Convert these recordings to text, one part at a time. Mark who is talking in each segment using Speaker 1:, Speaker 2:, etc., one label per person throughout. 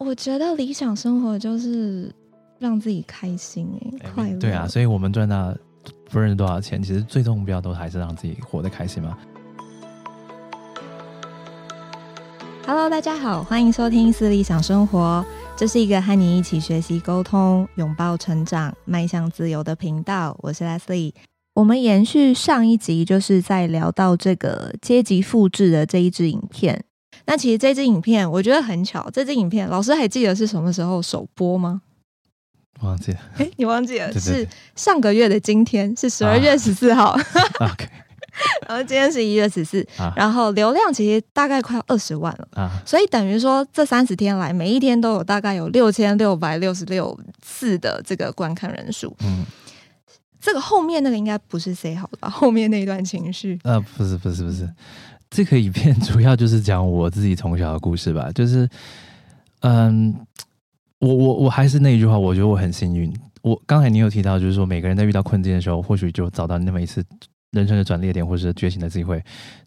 Speaker 1: 我觉得理想生活就是让自己开心哎，快乐。
Speaker 2: 对啊，所以我们赚到不认识多少钱，其实最终目标都还是让自己活得开心嘛。
Speaker 1: Hello，大家好，欢迎收听《私理想生活》，这是一个和你一起学习、沟通、拥抱成长、迈向自由的频道。我是 Leslie。我们延续上一集，就是在聊到这个阶级复制的这一支影片。那其实这支影片我觉得很巧，这支影片老师还记得是什么时候首播吗？
Speaker 2: 忘记了。
Speaker 1: 哎，你忘记了？
Speaker 2: 对对对，
Speaker 1: 是上个月的今天，是十二月十四
Speaker 2: 号。
Speaker 1: 然后今天是一月十四、啊，然后流量其实大概快要二十万了。啊。所以等于说这三十天来，每一天都有大概有六千六百六十六次的这个观看人数。嗯。这个后面那个应该不是 say 好的吧？后面那一段情绪。呃，
Speaker 2: 不是，不是，不是。这个影片主要就是讲我自己从小的故事吧，就是，嗯，我我我还是那一句话，我觉得我很幸运。我刚才你有提到，就是说每个人在遇到困境的时候，或许就找到那么一次人生的转捩点，或是觉醒的机会。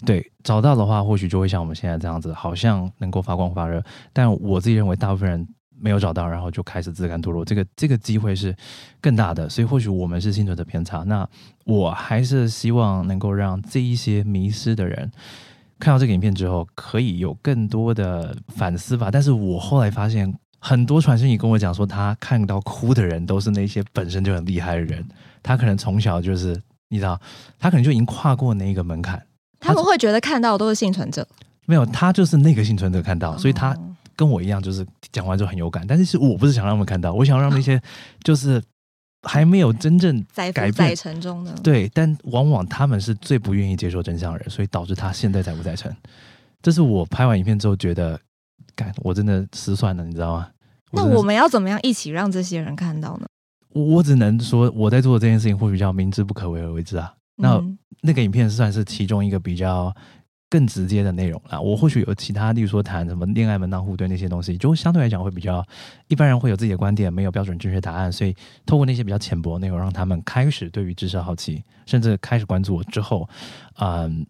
Speaker 2: 对，找到的话，或许就会像我们现在这样子，好像能够发光发热。但我自己认为，大部分人。没有找到，然后就开始自甘堕落。这个这个机会是更大的，所以或许我们是幸存者偏差。那我还是希望能够让这一些迷失的人看到这个影片之后，可以有更多的反思吧。但是我后来发现，很多传讯你跟我讲说，他看到哭的人都是那些本身就很厉害的人。他可能从小就是你知道，他可能就已经跨过那一个门槛。
Speaker 1: 他们会觉得看到的都是幸存者，
Speaker 2: 没有，他就是那个幸存者看到，所以他。跟我一样，就是讲完之后很有感，但是是我不是想让他们看到，我想让那些就是还没有真正改变
Speaker 1: 在城中的
Speaker 2: 对，但往往他们是最不愿意接受真相的人，所以导致他现在在不在城。这是我拍完影片之后觉得，干我真的失算了，你知道吗？
Speaker 1: 那我们要怎么样一起让这些人看到呢？
Speaker 2: 我我只能说，我在做的这件事情会比较明知不可为而为之啊。那、嗯、那个影片算是其中一个比较。更直接的内容啦，我或许有其他，例如说谈什么恋爱门当户对那些东西，就相对来讲会比较一般人会有自己的观点，没有标准正确答案，所以透过那些比较浅薄的内容，让他们开始对于知识好奇，甚至开始关注我之后，嗯，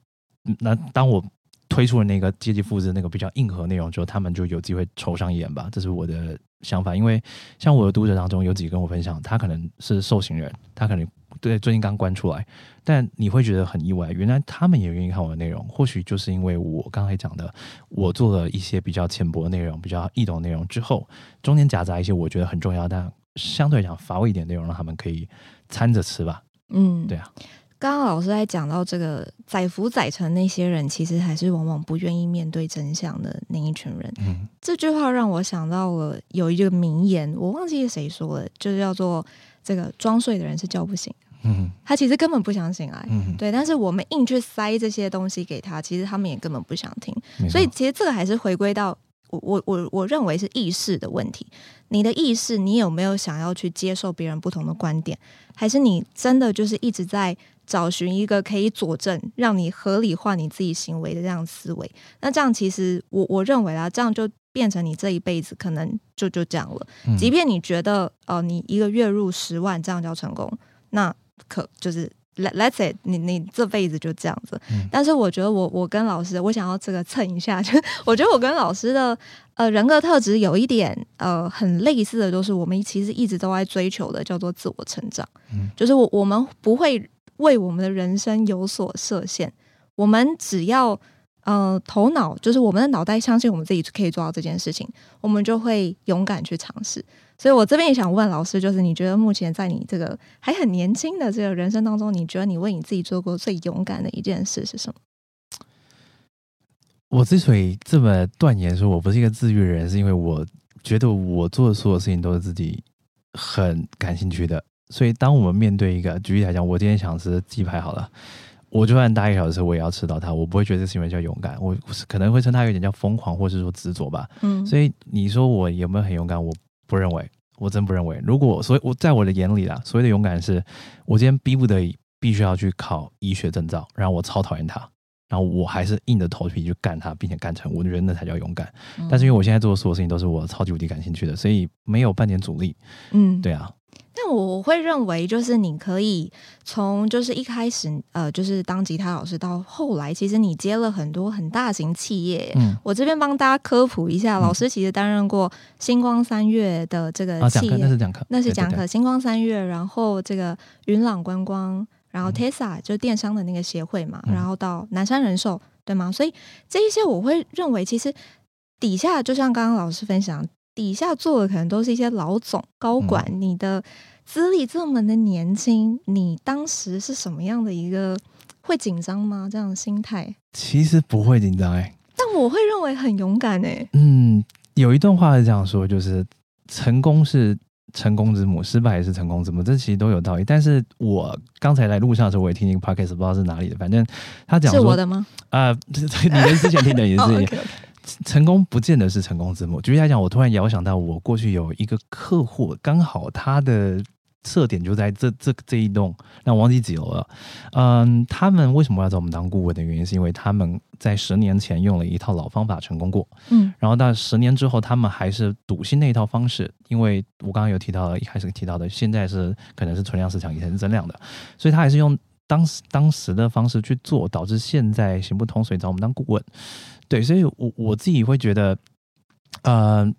Speaker 2: 那当我推出了那个阶级复制那个比较硬核内容之后，他们就有机会瞅上一眼吧，这是我的想法。因为像我的读者当中有几个跟我分享，他可能是受刑人，他可能。对，最近刚关出来，但你会觉得很意外，原来他们也愿意看我的内容。或许就是因为我刚才讲的，我做了一些比较浅薄的内容、比较易懂的内容之后，中间夹杂一些我觉得很重要，但相对来讲乏味一点内容，让他们可以掺着吃吧。嗯，对啊。
Speaker 1: 刚刚老师在讲到这个载浮载沉那些人，其实还是往往不愿意面对真相的那一群人。嗯，这句话让我想到了有一个名言，我忘记是谁说的，就是叫做“这个装睡的人是叫不醒”。嗯，他其实根本不想醒来，嗯，对，但是我们硬去塞这些东西给他，其实他们也根本不想听，所以其实这个还是回归到我我我我认为是意识的问题。你的意识，你有没有想要去接受别人不同的观点，还是你真的就是一直在找寻一个可以佐证，让你合理化你自己行为的这样思维？那这样其实我我认为啊，这样就变成你这一辈子可能就就这样了。即便你觉得哦、呃，你一个月入十万，这样叫成功，那。可就是 let let's say 你你这辈子就这样子，嗯，但是我觉得我我跟老师，我想要这个蹭一下，就我觉得我跟老师的呃人格特质有一点呃很类似的，就是我们其实一直都在追求的叫做自我成长，嗯，就是我我们不会为我们的人生有所设限，我们只要呃头脑就是我们的脑袋相信我们自己可以做到这件事情，我们就会勇敢去尝试。所以，我这边也想问老师，就是你觉得目前在你这个还很年轻的这个人生当中，你觉得你为你自己做过最勇敢的一件事是什么？
Speaker 2: 我之所以这么断言说我不是一个自律的人，是因为我觉得我做的所有事情都是自己很感兴趣的。所以，当我们面对一个，举例来讲，我今天想吃鸡排，好了，我就算搭一个小时，我也要吃到它。我不会觉得这是因为叫勇敢，我可能会称它有点叫疯狂，或是说执着吧。嗯，所以你说我有没有很勇敢？我不认为，我真不认为。如果所以我在我的眼里啦，所谓的勇敢是，我今天逼不得已必须要去考医学证照，然后我超讨厌它。然后我还是硬着头皮去干它，并且干成，我觉得那才叫勇敢。嗯、但是因为我现在做的所有事情都是我超级无敌感兴趣的，所以没有半点阻力。嗯，对啊。
Speaker 1: 但我会认为，就是你可以从就是一开始呃，就是当吉他老师到后来，其实你接了很多很大型企业。嗯，我这边帮大家科普一下，老师其实担任过星光三月的这个企
Speaker 2: 业，那是讲课，
Speaker 1: 那是讲课。星光三月，然后这个云朗观光。然后 Tesla 就电商的那个协会嘛，嗯、然后到南山人寿，对吗？所以这一些我会认为，其实底下就像刚刚老师分享，底下做的可能都是一些老总高管。嗯、你的资历这么的年轻，你当时是什么样的一个会紧张吗？这样的心态？
Speaker 2: 其实不会紧张哎，
Speaker 1: 但我会认为很勇敢哎。
Speaker 2: 嗯，有一段话是这样说，就是成功是。成功之母，失败也是成功之母，这其实都有道理。但是我刚才来路上的时候，我也听一个 podcast，不知道是哪里的，反正他讲说，
Speaker 1: 是我的吗？
Speaker 2: 啊、呃，你跟之前听的也是。oh, okay, okay. 成功不见得是成功之母。举例来讲，我突然遥想到，我过去有一个客户，刚好他的。设点就在这这这一栋，那我忘记几楼了。嗯，他们为什么要找我们当顾问的原因，是因为他们在十年前用了一套老方法成功过。嗯，然后到十年之后，他们还是笃信那一套方式，因为我刚刚有提到，一开始提到的，现在是可能是存量市场，以前是增量的，所以他还是用当时当时的方式去做，导致现在行不通，所以找我们当顾问。对，所以我我自己会觉得，呃，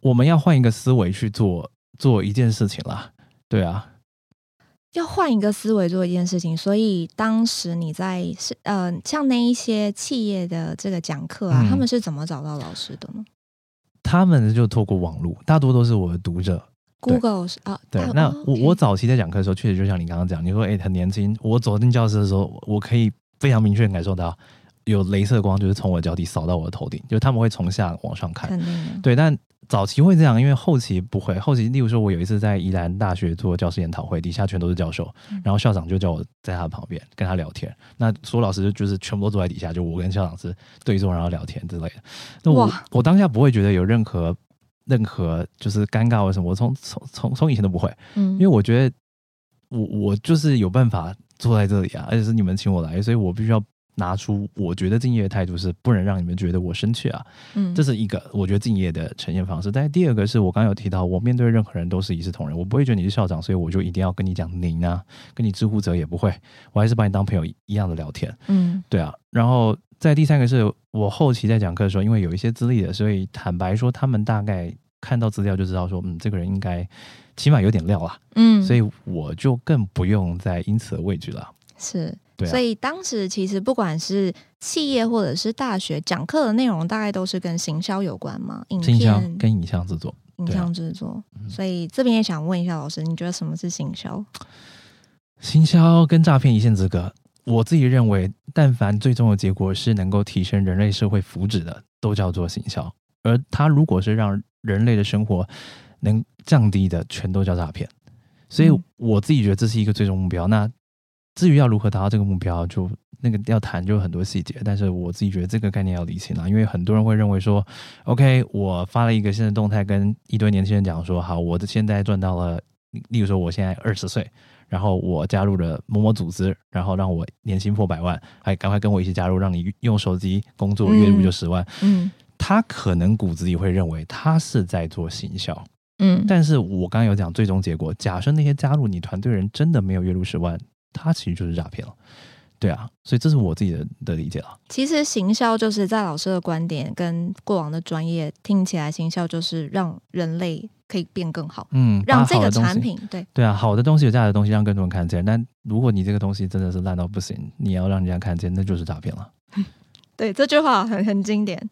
Speaker 2: 我们要换一个思维去做做一件事情啦。对啊，
Speaker 1: 要换一个思维做一件事情。所以当时你在是呃，像那一些企业的这个讲课啊，嗯、他们是怎么找到老师的呢？
Speaker 2: 他们就透过网络，大多都是我的读者。
Speaker 1: Google 是啊，
Speaker 2: 对。那我我早期在讲课的时候，确实就像你刚刚讲，你说哎，很年轻。我走进教室的时候，我可以非常明确感受到有镭射光，就是从我脚底扫到我的头顶，就是他们会从下往上看。对，但。早期会这样，因为后期不会。后期，例如说，我有一次在宜兰大学做教师研讨会，底下全都是教授，然后校长就叫我在他旁边跟他聊天。那所有老师就是全部都坐在底下，就我跟校长是对坐，然后聊天之类的。那我我当下不会觉得有任何任何就是尴尬或什么，我从从从从以前都不会，嗯，因为我觉得我我就是有办法坐在这里啊，而且是你们请我来，所以我必须要。拿出我觉得敬业的态度是不能让你们觉得我生气啊，嗯，这是一个我觉得敬业的呈现方式。但是第二个是我刚刚有提到，我面对任何人都是一视同仁，我不会觉得你是校长，所以我就一定要跟你讲您啊，跟你知乎者也不会，我还是把你当朋友一样的聊天，嗯，对啊。然后在第三个是我后期在讲课的时候，因为有一些资历的，所以坦白说，他们大概看到资料就知道说，嗯，这个人应该起码有点料啊，嗯，所以我就更不用再因此而畏惧了，
Speaker 1: 是。对啊、所以当时其实不管是企业或者是大学讲课的内容，大概都是跟行销有关嘛？影片
Speaker 2: 跟影像制作，
Speaker 1: 影像制作。啊、所以这边也想问一下老师，你觉得什么是行销？
Speaker 2: 行销跟诈骗一线之隔。我自己认为，但凡最终的结果是能够提升人类社会福祉的，都叫做行销。而它如果是让人类的生活能降低的，全都叫诈骗。所以我自己觉得这是一个最终目标。那至于要如何达到这个目标，就那个要谈就很多细节。但是我自己觉得这个概念要理清啊，因为很多人会认为说，OK，我发了一个现实动态，跟一堆年轻人讲说，好，我的现在赚到了，例如说我现在二十岁，然后我加入了某某组织，然后让我年薪破百万，还赶快跟我一起加入，让你用手机工作，月入就十万。嗯，嗯他可能骨子里会认为他是在做行销，嗯，但是我刚刚有讲最终结果，假设那些加入你团队人真的没有月入十万。它其实就是诈骗了，对啊，所以这是我自己的的理解了。
Speaker 1: 其实行销就是在老师的观点跟过往的专业听起来，行销就是让人类可以变更好，嗯，让这个产品对
Speaker 2: 对啊，好的东西有价值的东西让更多人看见。但如果你这个东西真的是烂到不行，你要让人家看见，那就是诈骗了。
Speaker 1: 对，这句话很很经典。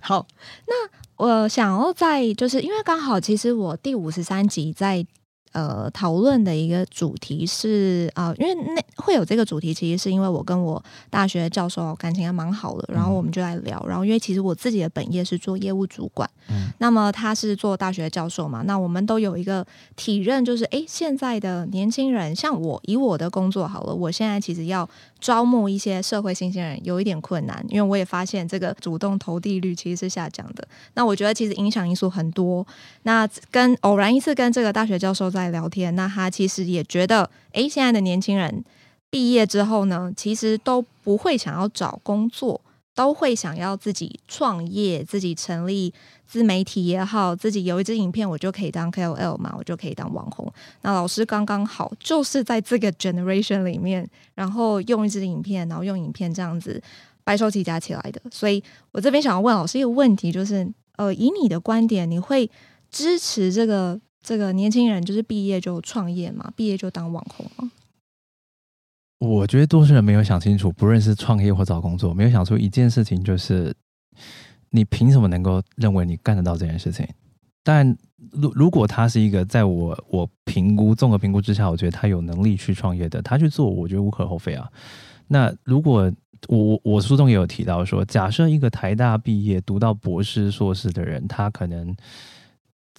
Speaker 1: 好，那我想要在就是因为刚好，其实我第五十三集在。呃，讨论的一个主题是啊、呃，因为那会有这个主题，其实是因为我跟我大学教授感情还蛮好的，然后我们就来聊。然后因为其实我自己的本业是做业务主管，嗯，那么他是做大学教授嘛，那我们都有一个体认，就是哎，现在的年轻人，像我以我的工作好了，我现在其实要招募一些社会新鲜人有一点困难，因为我也发现这个主动投递率其实是下降的。那我觉得其实影响因素很多。那跟偶然一次跟这个大学教授在聊天，那他其实也觉得，哎，现在的年轻人毕业之后呢，其实都不会想要找工作，都会想要自己创业，自己成立自媒体也好，自己有一支影片，我就可以当 KOL 嘛，我就可以当网红。那老师刚刚好就是在这个 generation 里面，然后用一支影片，然后用影片这样子白手起家起来的。所以我这边想要问老师一个问题，就是，呃，以你的观点，你会支持这个？这个年轻人就是毕业就创业嘛，毕业就当网红嘛。
Speaker 2: 我觉得多数人没有想清楚，不论是创业或找工作，没有想出一件事情，就是你凭什么能够认为你干得到这件事情？但如如果他是一个在我我评估综合评估之下，我觉得他有能力去创业的，他去做，我觉得无可厚非啊。那如果我我书中也有提到说，假设一个台大毕业读到博士硕士的人，他可能。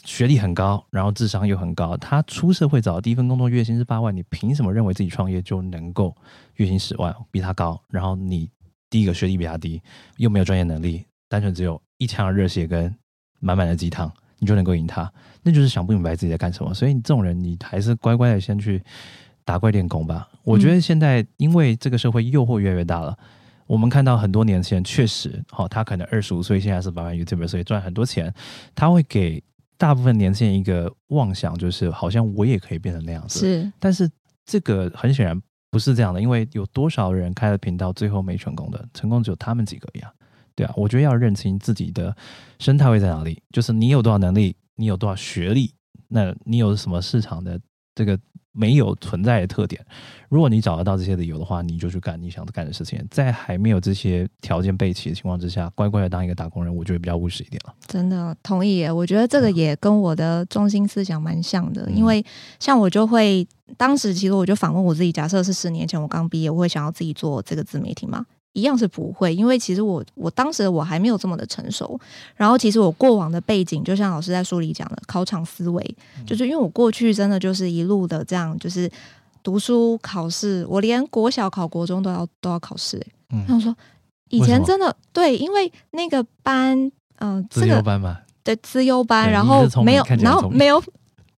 Speaker 2: 学历很高，然后智商又很高，他出社会找的第一份工作月薪是八万，你凭什么认为自己创业就能够月薪十万，比他高？然后你第一个学历比他低，又没有专业能力，单纯只有一腔热血跟满满的鸡汤，你就能够赢他？那就是想不明白自己在干什么。所以你这种人，你还是乖乖的先去打怪练功吧。我觉得现在因为这个社会诱惑越来越大了，我们看到很多年轻人确实，好，他可能二十五岁现在是百万 YouTuber，所以赚很多钱，他会给。大部分年轻人一个妄想就是，好像我也可以变成那样子。
Speaker 1: 是，
Speaker 2: 但是这个很显然不是这样的，因为有多少人开了频道，最后没成功的，成功只有他们几个呀？对啊，我觉得要认清自己的生态位在哪里，就是你有多少能力，你有多少学历，那你有什么市场的这个。没有存在的特点。如果你找得到这些理由的话，你就去干你想干的事情。在还没有这些条件备齐的情况之下，乖乖的当一个打工人，我觉得比较务实一点了。
Speaker 1: 真的同意耶，我觉得这个也跟我的中心思想蛮像的。嗯、因为像我就会，当时其实我就反问我自己：假设是十年前我刚毕业，我会想要自己做这个自媒体吗？一样是不会，因为其实我我当时我还没有这么的成熟，然后其实我过往的背景，就像老师在书里讲的，考场思维，就是因为我过去真的就是一路的这样，就是读书考试，我连国小考国中都要都要考试，欸，嗯，然后说以前真的对，因为那个班，嗯、呃，这个，班嘛，对，资优班，然后没有，然后没有。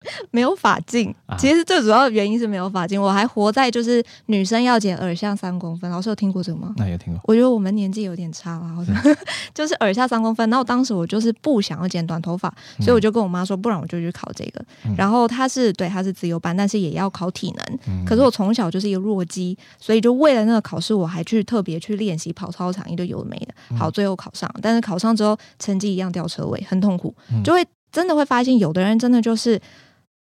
Speaker 1: 没有法镜，其实最主要的原因是没有发禁。我还活在就是女生要剪耳下三公分，老师有听过这个吗？
Speaker 2: 那有听过。
Speaker 1: 我觉得我们年纪有点差了，好像 就是耳下三公分。然后当时我就是不想要剪短头发，所以我就跟我妈说，不然我就去考这个。嗯、然后他是对，他是自由班，但是也要考体能。嗯、可是我从小就是一个弱鸡，所以就为了那个考试，我还去特别去练习跑操场，一堆有的没的。好，最后考上，但是考上之后成绩一样掉车位，很痛苦。就会真的会发现，有的人真的就是。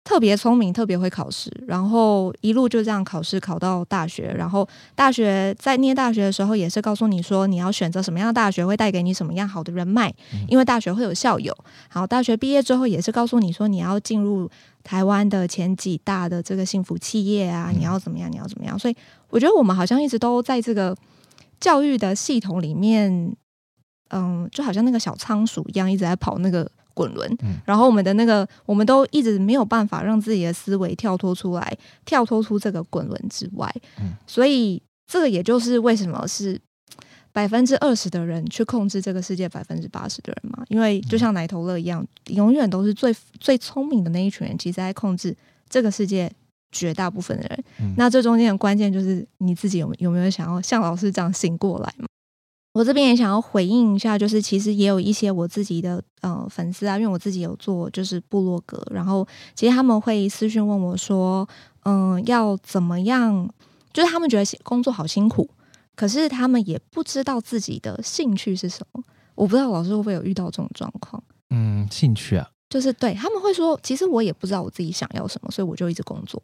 Speaker 1: 特别聪明，特别会考试，然后一路就这样考试考到大学，然后大学在念大学的时候也是告诉你说，你要选择什么样的大学会带给你什么样好的人脉，因为大学会有校友。好，大学毕业之后也是告诉你说，你要进入台湾的前几大的这个幸福企业啊，你要怎么样，你要怎么样。所以我觉得我们好像一直都在这个教育的系统里面，嗯，就好像那个小仓鼠一样，一直在跑那个。滚轮，然后我们的那个，我们都一直没有办法让自己的思维跳脱出来，跳脱出这个滚轮之外。所以这个也就是为什么是百分之二十的人去控制这个世界百分之八十的人嘛？因为就像奶头乐一样，永远都是最最聪明的那一群人，其实在控制这个世界绝大部分的人。那这中间的关键就是你自己有有没有想要像老师这样醒过来嘛？我这边也想要回应一下，就是其实也有一些我自己的呃粉丝啊，因为我自己有做就是部落格，然后其实他们会私讯问我说，嗯、呃，要怎么样？就是他们觉得工作好辛苦，可是他们也不知道自己的兴趣是什么。我不知道老师会不会有遇到这种状况？
Speaker 2: 嗯，兴趣啊，
Speaker 1: 就是对他们会说，其实我也不知道我自己想要什么，所以我就一直工作。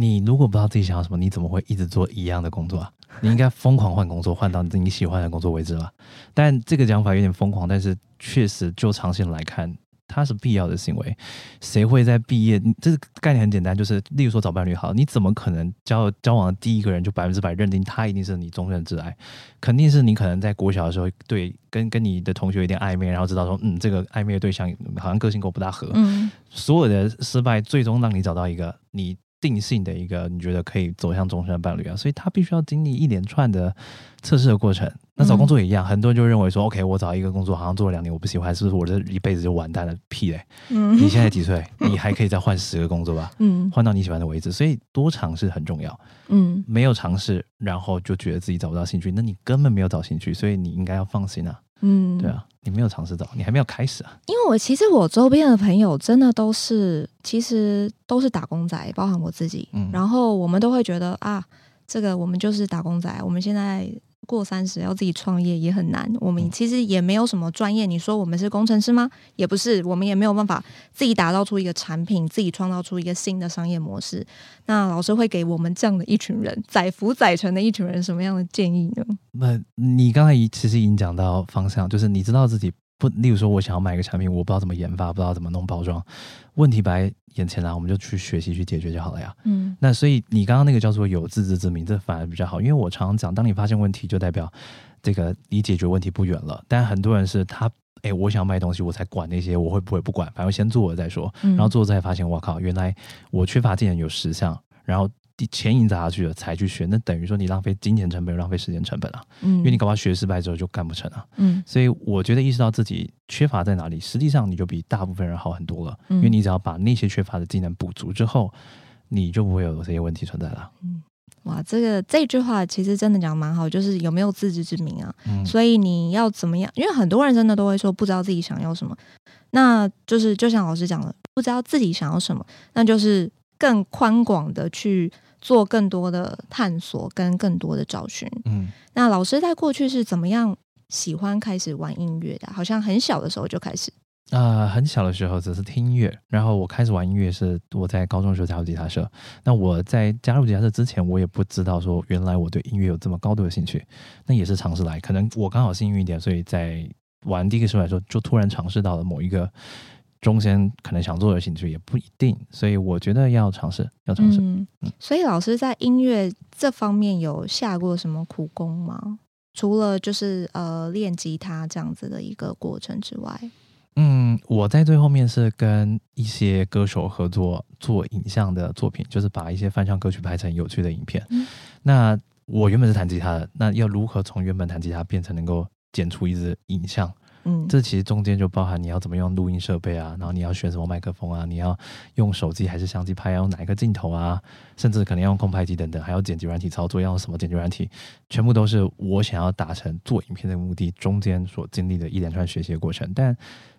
Speaker 2: 你如果不知道自己想要什么，你怎么会一直做一样的工作啊？你应该疯狂换工作，换到你喜欢的工作为止吧。但这个讲法有点疯狂，但是确实就长线来看，它是必要的行为。谁会在毕业？这个概念很简单，就是例如说找伴侣好，你怎么可能交交往的第一个人就百分之百认定他一定是你终身挚爱？肯定是你可能在国小的时候对跟跟你的同学有点暧昧，然后知道说嗯，这个暧昧的对象好像个性跟我不大合。嗯，所有的失败最终让你找到一个你。定性的一个你觉得可以走向终身伴侣啊，所以他必须要经历一连串的测试的过程。那找工作也一样，嗯、很多人就认为说，OK，我找一个工作好像做了两年我不喜欢，是不是我这一辈子就完蛋了？屁嘞！嗯，你现在 几岁？你还可以再换十个工作吧？嗯，换到你喜欢的为止。所以多尝试很重要。嗯，没有尝试，然后就觉得自己找不到兴趣，那你根本没有找兴趣，所以你应该要放心啊。嗯，对啊，你没有尝试到，你还没有开始啊。
Speaker 1: 因为我其实我周边的朋友真的都是，其实都是打工仔，包含我自己。嗯，然后我们都会觉得啊，这个我们就是打工仔，我们现在。过三十要自己创业也很难，我们其实也没有什么专业。你说我们是工程师吗？也不是，我们也没有办法自己打造出一个产品，自己创造出一个新的商业模式。那老师会给我们这样的一群人，载浮载沉的一群人什么样的建议呢？
Speaker 2: 那你刚才其实已经讲到方向，就是你知道自己。不，例如说，我想要买一个产品，我不知道怎么研发，不知道怎么弄包装，问题摆在眼前啊，我们就去学习去解决就好了呀。嗯，那所以你刚刚那个叫做有自知之明，这反而比较好，因为我常常讲，当你发现问题，就代表这个离解决问题不远了。但很多人是他，哎，我想要卖东西，我才管那些，我会不会不管，反正先做了再说，然后做了再发现，我靠，原来我缺乏技能有十项，然后。钱已经砸下去了，才去学，那等于说你浪费金钱成本，浪费时间成本啊。嗯，因为你搞不好学失败之后就干不成啊。嗯，所以我觉得意识到自己缺乏在哪里，实际上你就比大部分人好很多了。嗯，因为你只要把那些缺乏的技能补足之后，你就不会有这些问题存在了。
Speaker 1: 嗯，哇，这个这句话其实真的讲蛮好，就是有没有自知之明啊？嗯，所以你要怎么样？因为很多人真的都会说不知道自己想要什么，那就是就像老师讲的，不知道自己想要什么，那就是更宽广的去。做更多的探索跟更多的找寻。嗯，那老师在过去是怎么样喜欢开始玩音乐的？好像很小的时候就开始。
Speaker 2: 啊、呃，很小的时候只是听音乐，然后我开始玩音乐是我在高中的时候加入吉他社。那我在加入吉他社之前，我也不知道说原来我对音乐有这么高度的兴趣。那也是尝试来，可能我刚好幸运一点，所以在玩第一个时候来说，就突然尝试到了某一个。中间可能想做的兴趣也不一定，所以我觉得要尝试，要尝试。嗯，
Speaker 1: 所以老师在音乐这方面有下过什么苦功吗？除了就是呃练吉他这样子的一个过程之外，
Speaker 2: 嗯，我在最后面是跟一些歌手合作做影像的作品，就是把一些翻唱歌曲拍成有趣的影片。嗯，那我原本是弹吉他的，那要如何从原本弹吉他变成能够剪出一支影像？嗯，这其实中间就包含你要怎么用录音设备啊，然后你要选什么麦克风啊，你要用手机还是相机拍，要用哪一个镜头啊，甚至可能要用空拍机等等，还有剪辑软体操作要用什么剪辑软体，全部都是我想要达成做影片的目的中间所经历的一连串学习的过程。但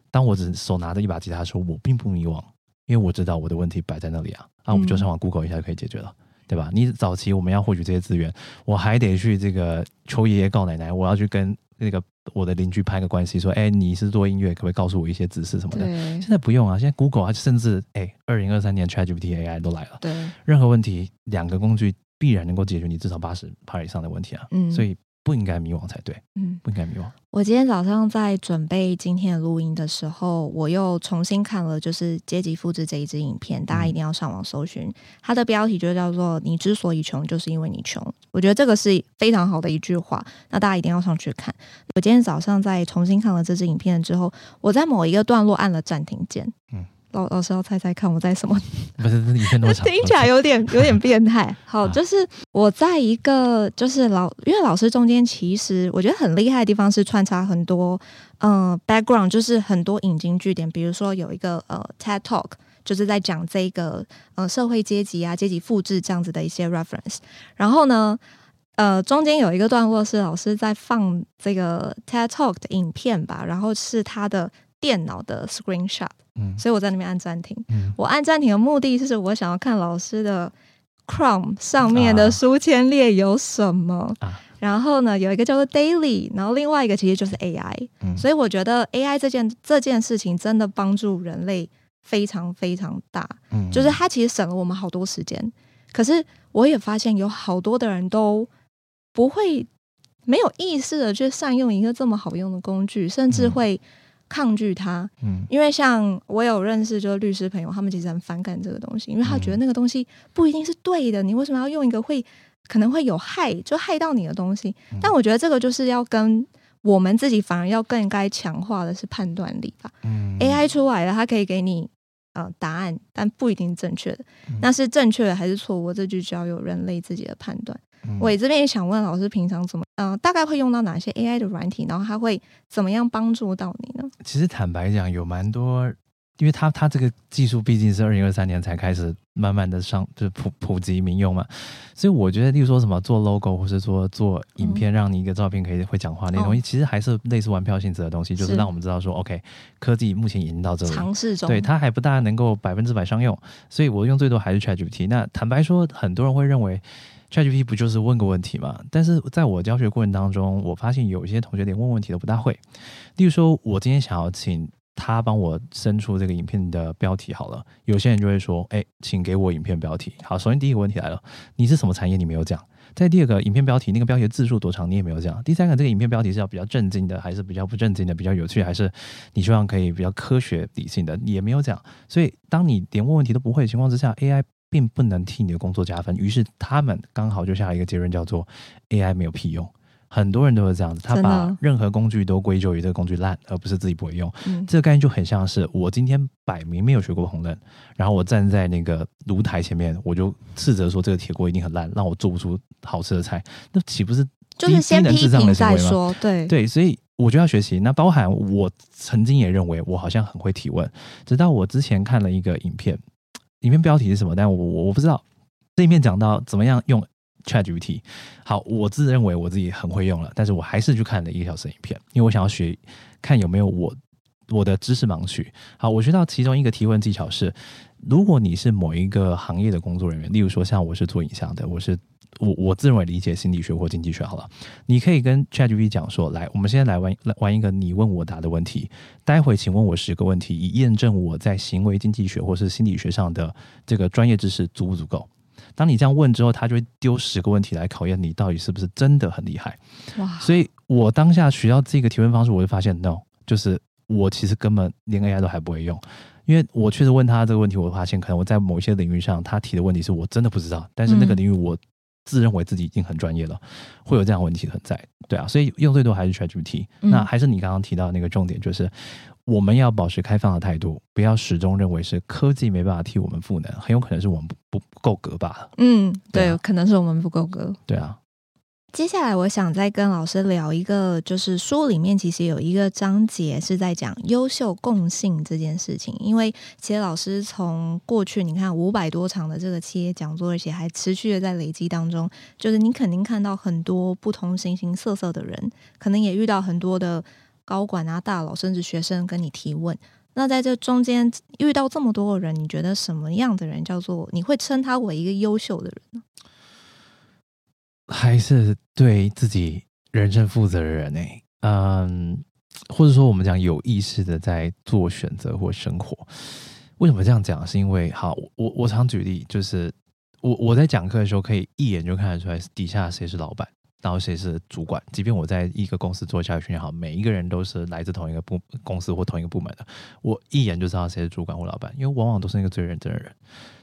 Speaker 2: 当我只手拿着一把吉他的时候，我并不迷惘，因为我知道我的问题摆在那里啊，那，我们就上网 Google 一下就可以解决了，对吧？你早期我们要获取这些资源，我还得去这个求爷爷告奶奶，我要去跟。那个我的邻居拍个关系说，哎，你是做音乐，可不可以告诉我一些知识什么的？现在不用啊，现在 Google 啊，甚至哎，二零二三年 ChatGPT AI 都来了。对，任何问题，两个工具必然能够解决你至少八十趴以上的问题啊。嗯，所以。不应该迷惘才对，嗯，不应该迷惘。
Speaker 1: 我今天早上在准备今天的录音的时候，我又重新看了就是阶级复制这一支影片，大家一定要上网搜寻，嗯、它的标题就叫做“你之所以穷，就是因为你穷”。我觉得这个是非常好的一句话，那大家一定要上去看。我今天早上在重新看了这支影片之后，我在某一个段落按了暂停键，嗯。老老师要猜猜看我在什么？
Speaker 2: 不是，你先多讲。
Speaker 1: 听起来有点有点变态。好，就是我在一个就是老，因为老师中间其实我觉得很厉害的地方是穿插很多嗯、呃、background，就是很多引经据典。比如说有一个呃 TED Talk，就是在讲这个呃社会阶级啊阶级复制这样子的一些 reference。然后呢，呃中间有一个段落是老师在放这个 TED Talk 的影片吧，然后是他的电脑的 screenshot。嗯，所以我在那边按暂停。嗯，我按暂停的目的是我想要看老师的 Chrome 上面的书签列有什么。啊，然后呢，有一个叫做 Daily，然后另外一个其实就是 AI。嗯，所以我觉得 AI 这件这件事情真的帮助人类非常非常大。嗯，就是它其实省了我们好多时间。可是我也发现有好多的人都不会没有意识的去善用一个这么好用的工具，甚至会。抗拒它。嗯，因为像我有认识就是律师朋友，他们其实很反感这个东西，因为他觉得那个东西不一定是对的，你为什么要用一个会可能会有害，就害到你的东西？但我觉得这个就是要跟我们自己反而要更该强化的是判断力吧。嗯，AI 出来了，它可以给你。呃，答案，但不一定正确的，嗯、那是正确的还是错误？这就需要有人类自己的判断。嗯、我这边也想问老师，平常怎么，呃，大概会用到哪些 AI 的软体？然后它会怎么样帮助到你呢？
Speaker 2: 其实坦白讲，有蛮多。因为它它这个技术毕竟是二零二三年才开始慢慢的上，就是普普及民用嘛，所以我觉得，例如说什么做 logo 或是说做影片，让你一个照片可以会讲话那些东西，嗯、其实还是类似玩票性质的东西，就是让我们知道说，OK，科技目前已经到这里，
Speaker 1: 尝试中，
Speaker 2: 对，它还不大能够百分之百商用，所以我用最多还是 ChatGPT。那坦白说，很多人会认为 ChatGPT 不就是问个问题嘛？但是在我教学过程当中，我发现有些同学连问问题都不大会。例如说，我今天想要请。他帮我生出这个影片的标题好了，有些人就会说：“哎，请给我影片标题。”好，首先第一个问题来了，你是什么产业？你没有讲。再第二个，影片标题那个标题字数多长？你也没有讲。第三个，这个影片标题是要比较正经的，还是比较不正经的？比较有趣，还是你希望可以比较科学理性的？也没有讲。所以，当你连问问题都不会的情况之下，AI 并不能替你的工作加分。于是，他们刚好就下了一个结论，叫做 AI 没有屁用。很多人都是这样子，他把任何工具都归咎于这个工具烂，而不是自己不会用。嗯、这个概念就很像是我今天摆明没有学过烹饪，然后我站在那个炉台前面，我就斥责说这个铁锅一定很烂，让我做不出好吃的菜，那岂不是
Speaker 1: 就是先批评再说？对
Speaker 2: 对，所以我就要学习。那包含我曾经也认为我好像很会提问，直到我之前看了一个影片，里面标题是什么？但我我我不知道。这一面讲到怎么样用。ChatGPT，好，我自认为我自己很会用了，但是我还是去看了一个小时影片，因为我想要学，看有没有我我的知识盲区。好，我学到其中一个提问技巧是，如果你是某一个行业的工作人员，例如说像我是做影像的，我是我我自认为理解心理学或经济学好了，你可以跟 ChatGPT 讲说，来，我们现在来玩来玩一个你问我答的问题，待会请问我十个问题，以验证我在行为经济学或是心理学上的这个专业知识足不足够。当你这样问之后，他就会丢十个问题来考验你到底是不是真的很厉害。哇！所以我当下学到这个提问方式，我就发现，no，就是我其实根本连 AI 都还不会用，因为我确实问他这个问题，我发现可能我在某一些领域上，他提的问题是我真的不知道，但是那个领域我自认为自己已经很专业了，会有这样问题存在。对啊，所以用最多还是 ChatGPT。那还是你刚刚提到的那个重点，就是。我们要保持开放的态度，不要始终认为是科技没办法替我们赋能，很有可能是我们不不，够格罢了。
Speaker 1: 嗯，对，可能是我们不够格。
Speaker 2: 对啊。
Speaker 1: 接下来我想再跟老师聊一个，就是书里面其实有一个章节是在讲优秀共性这件事情。因为其实老师从过去你看五百多场的这个企业讲座，而且还持续的在累积当中，就是你肯定看到很多不同形形色色的人，可能也遇到很多的。高管啊，大佬，甚至学生跟你提问，那在这中间遇到这么多的人，你觉得什么样的人叫做你会称他为一个优秀的人呢？
Speaker 2: 还是对自己人生负责的人呢？嗯，或者说我们讲有意识的在做选择或生活。为什么这样讲？是因为好，我我常举例，就是我我在讲课的时候，可以一眼就看得出来底下谁是老板。然后谁是主管？即便我在一个公司做教育训练，好，每一个人都是来自同一个部公司或同一个部门的，我一眼就知道谁是主管或老板，因为往往都是那个最认真的人。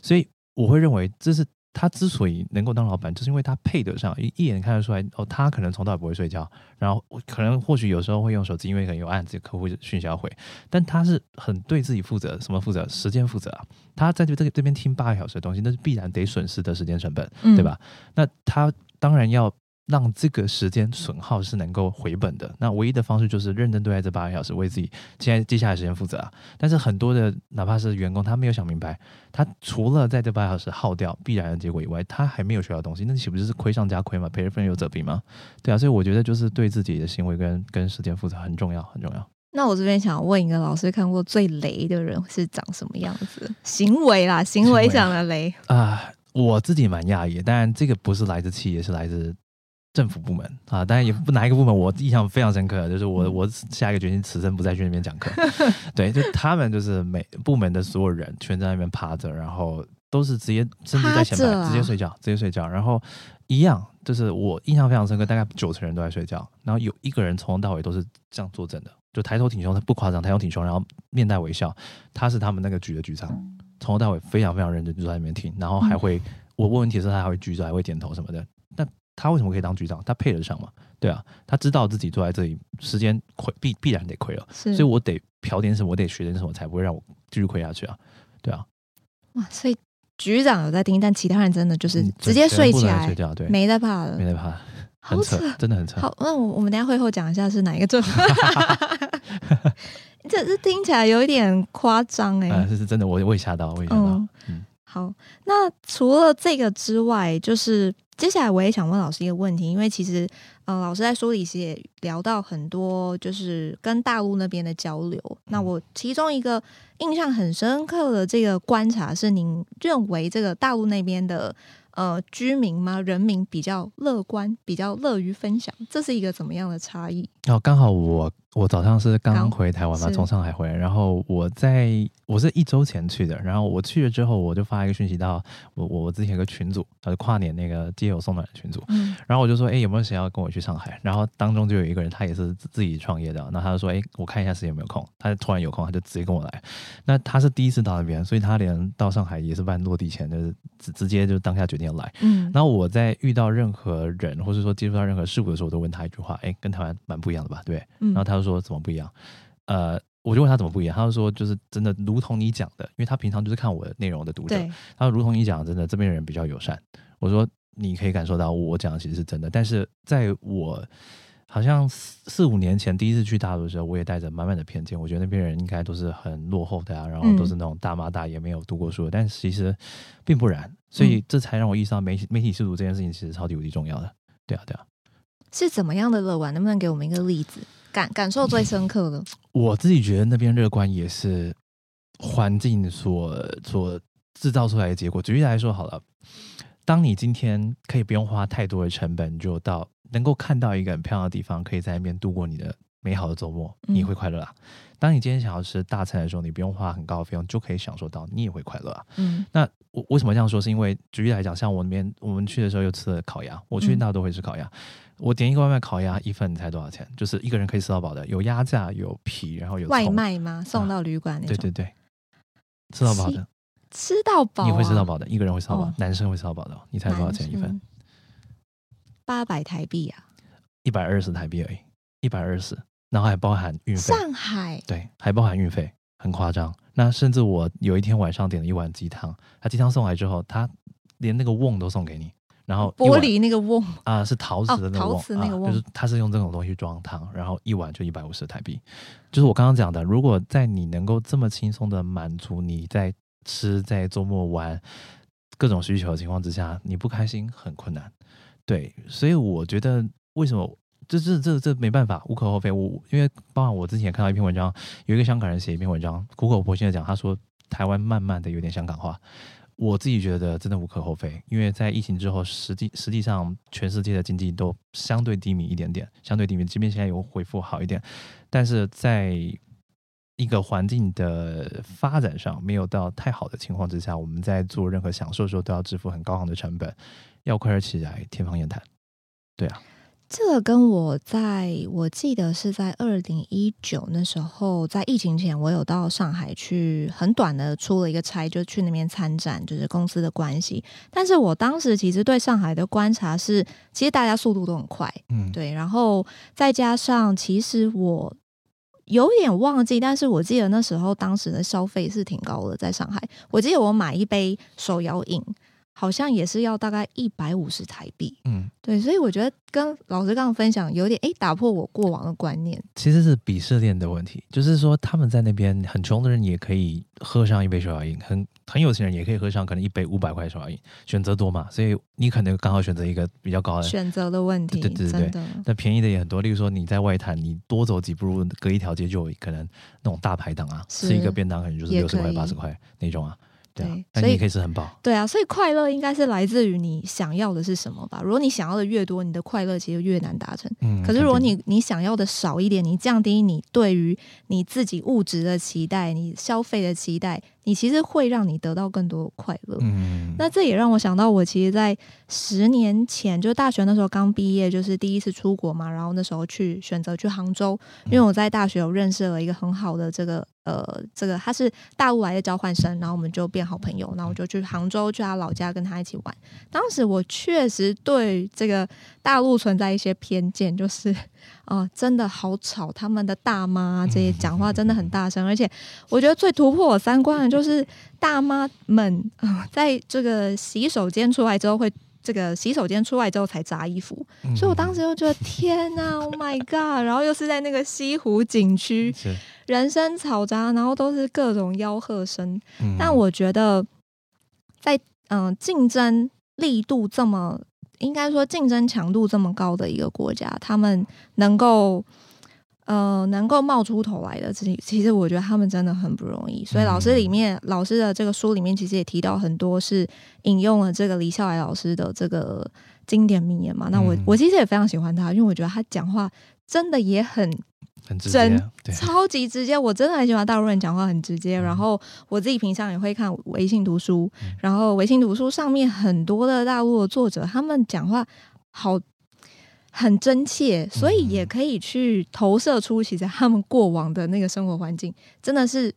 Speaker 2: 所以我会认为，这是他之所以能够当老板，就是因为他配得上，一一眼看得出来哦，他可能从头也不会睡觉，然后可能或许有时候会用手机，因为可能有案子、客户讯息要回，但他是很对自己负责，什么负责？时间负责啊！他在这这个这边听八个小时的东西，那是必然得损失的时间成本，对吧？嗯、那他当然要。让这个时间损耗是能够回本的，那唯一的方式就是认真对待这八个小时，为自己现在接下来时间负责啊。但是很多的哪怕是员工，他没有想明白，他除了在这八个小时耗掉必然的结果以外，他还没有学到东西，那岂不就是亏上加亏吗？赔了夫人又折兵吗？对啊，所以我觉得就是对自己的行为跟跟时间负责很重要，很重要。
Speaker 1: 那我这边想问一个老师，看过最雷的人是长什么样子？行为啦，行为上的雷
Speaker 2: 啊、我自己蛮讶异，当然这个不是来自企业，是来自。政府部门啊，当然也不哪一个部门，我印象非常深刻，就是我我下一个决心此生不再去那边讲课。对，就他们就是每部门的所有人全在那边趴着，然后都是直接甚至在前排直接睡觉，直接睡觉，然后一样就是我印象非常深刻，大概九成人都在睡觉，然后有一个人从头到尾都是这样坐正的，就抬头挺胸，他不夸张，抬头挺胸，然后面带微笑。他是他们那个局的局长，从头到尾非常非常认真，就在那边听，然后还会、嗯、我问问题的时候，他还会举手，还会点头什么的。那他为什么可以当局长？他配得上吗？对啊，他知道自己坐在这里时间亏必必然得亏了，所以我得嫖点什么，我得学点什么，才不会让我继续亏下去啊。对啊，
Speaker 1: 哇，所以局长有在听，但其他人真的就是直接睡起来，
Speaker 2: 睡觉，对，
Speaker 1: 没在怕了，
Speaker 2: 没在怕。很扯，真的很扯。
Speaker 1: 好，那我我们等下会后讲一下是哪一个政府。这这听起来有一点夸张哎。
Speaker 2: 这是真的，我我也吓到，我也吓到。嗯，嗯
Speaker 1: 好，那除了这个之外，就是接下来我也想问老师一个问题，因为其实呃，老师在书里其实也聊到很多，就是跟大陆那边的交流。嗯、那我其中一个印象很深刻的这个观察是，您认为这个大陆那边的。呃，居民吗？人民比较乐观，比较乐于分享，这是一个怎么样的差异？
Speaker 2: 哦，刚好我我早上是刚回台湾嘛，从上海回来，然后我在我是一周前去的，然后我去了之后，我就发一个讯息到我我之前有个群组，他是跨年那个街友送暖的群组，嗯，然后我就说，哎，有没有谁要跟我去上海？然后当中就有一个人，他也是自己创业的，那他就说，哎，我看一下时间有没有空，他突然有空，他就直接跟我来。那他是第一次到那边，所以他连到上海也是办落地前就是直直接就当下决定。来，嗯，然后我在遇到任何人，或者说接触到任何事物的时候，我都问他一句话，哎，跟台湾蛮不一样的吧？对，嗯，然后他就说怎么不一样？呃，我就问他怎么不一样，他就说就是真的如同你讲的，因为他平常就是看我的内容的读者，他说如同你讲，真的这边人比较友善。我说你可以感受到我讲的其实是真的，但是在我。好像四四五年前第一次去大陆的时候，我也带着满满的偏见，我觉得那边人应该都是很落后的啊，然后都是那种大妈大爷没有读过书的，嗯、但其实并不然，所以这才让我意识到媒体媒体识读这件事情其实超级无敌重要的。对啊，对啊，是
Speaker 1: 怎么样的乐观？能不能给我们一个例子？感感受最深刻的？
Speaker 2: 我自己觉得那边乐观也是环境所所制造出来的结果。举例来说好了，当你今天可以不用花太多的成本就到。能够看到一个很漂亮的地方，可以在那边度过你的美好的周末，你会快乐啊！嗯、当你今天想要吃大餐的时候，你不用花很高的费用就可以享受到，你也会快乐啊！嗯，那我为什么这样说？是因为举例来讲，像我那边我们去的时候又吃了烤鸭，我去那都会吃烤鸭。嗯、我点一个外卖烤鸭，一份你猜多少钱？就是一个人可以吃到饱的，有鸭架，有皮，然后有
Speaker 1: 外卖吗？送到旅馆那种？
Speaker 2: 对对对，吃到饱的，
Speaker 1: 吃到饱、啊，
Speaker 2: 你会吃到饱的，一个人会吃到饱，哦、男生会吃到饱的，你猜多少钱一份？
Speaker 1: 八百台币啊，
Speaker 2: 一百二十台币而已，一百二十，然后还包含运费。
Speaker 1: 上海
Speaker 2: 对，还包含运费，很夸张。那甚至我有一天晚上点了一碗鸡汤，他鸡汤送来之后，他连那个瓮都送给你，然后
Speaker 1: 玻璃那个瓮
Speaker 2: 啊，是陶瓷的那个瓮，
Speaker 1: 陶瓷那个瓮，
Speaker 2: 就是他是用这种东西装汤，然后一碗就一百五十台币。就是我刚刚讲的，如果在你能够这么轻松的满足你在吃、在周末玩各种需求的情况之下，你不开心很困难。对，所以我觉得为什么这这这这没办法，无可厚非。我因为包括我之前也看到一篇文章，有一个香港人写一篇文章，苦口婆心的讲，他说台湾慢慢的有点香港化。我自己觉得真的无可厚非，因为在疫情之后，实际实际上全世界的经济都相对低迷一点点，相对低迷，即便现在有恢复好一点，但是在一个环境的发展上没有到太好的情况之下，我们在做任何享受的时候都要支付很高昂的成本。要快乐起来，天方夜谭。对啊，
Speaker 1: 这个跟我在我记得是在二零一九那时候，在疫情前，我有到上海去很短的出了一个差，就去那边参展，就是公司的关系。但是我当时其实对上海的观察是，其实大家速度都很快，嗯，对。然后再加上，其实我有点忘记，但是我记得那时候当时的消费是挺高的，在上海。我记得我买一杯手摇饮。好像也是要大概一百五十台币，嗯，对，所以我觉得跟老师刚刚分享有点哎，打破我过往的观念。
Speaker 2: 其实是鄙视链的问题，就是说他们在那边很穷的人也可以喝上一杯手摇饮，很很有钱人也可以喝上可能一杯五百块手摇饮，选择多嘛，所以你可能刚好选择一个比较高的
Speaker 1: 选择的问题。
Speaker 2: 对对对对，那便宜的也很多，例如说你在外滩，你多走几步路，隔一条街就有可能那种大排档啊，吃一个便当可能就是六十块八十块那种啊。对，所以你可以吃很饱。
Speaker 1: 对啊，所以快乐应该是来自于你想要的是什么吧？如果你想要的越多，你的快乐其实越难达成。嗯，可是如果你你想要的少一点，你降低你对于你自己物质的期待，你消费的期待，你其实会让你得到更多快乐。
Speaker 2: 嗯，
Speaker 1: 那这也让我想到，我其实，在十年前，就大学那时候刚毕业，就是第一次出国嘛，然后那时候去选择去杭州，因为我在大学有认识了一个很好的这个。呃，这个他是大陆来的交换生，然后我们就变好朋友，然后我就去杭州去他老家跟他一起玩。当时我确实对这个大陆存在一些偏见，就是 真的好吵，他们的大妈这些讲话真的很大声，而且我觉得最突破我三观的就是大妈们 在这个洗手间出来之后会。这个洗手间出来之后才扎衣服，嗯、所以我当时就觉得天呐，Oh my god！然后又是在那个西湖景区，人声嘈杂，然后都是各种吆喝声。嗯、但我觉得在，在、呃、嗯竞争力度这么，应该说竞争强度这么高的一个国家，他们能够。呃，能够冒出头来的，其实其实我觉得他们真的很不容易。所以老师里面，嗯、老师的这个书里面，其实也提到很多是引用了这个李笑来老师的这个经典名言嘛。那我、嗯、我其实也非常喜欢他，因为我觉得他讲话真的也很
Speaker 2: 很直接，
Speaker 1: 超级直接。我真的很喜欢大陆人讲话很直接。嗯、然后我自己平常也会看微信读书，嗯、然后微信读书上面很多的大陆的作者，他们讲话好。很真切，所以也可以去投射出其实他们过往的那个生活环境，真的是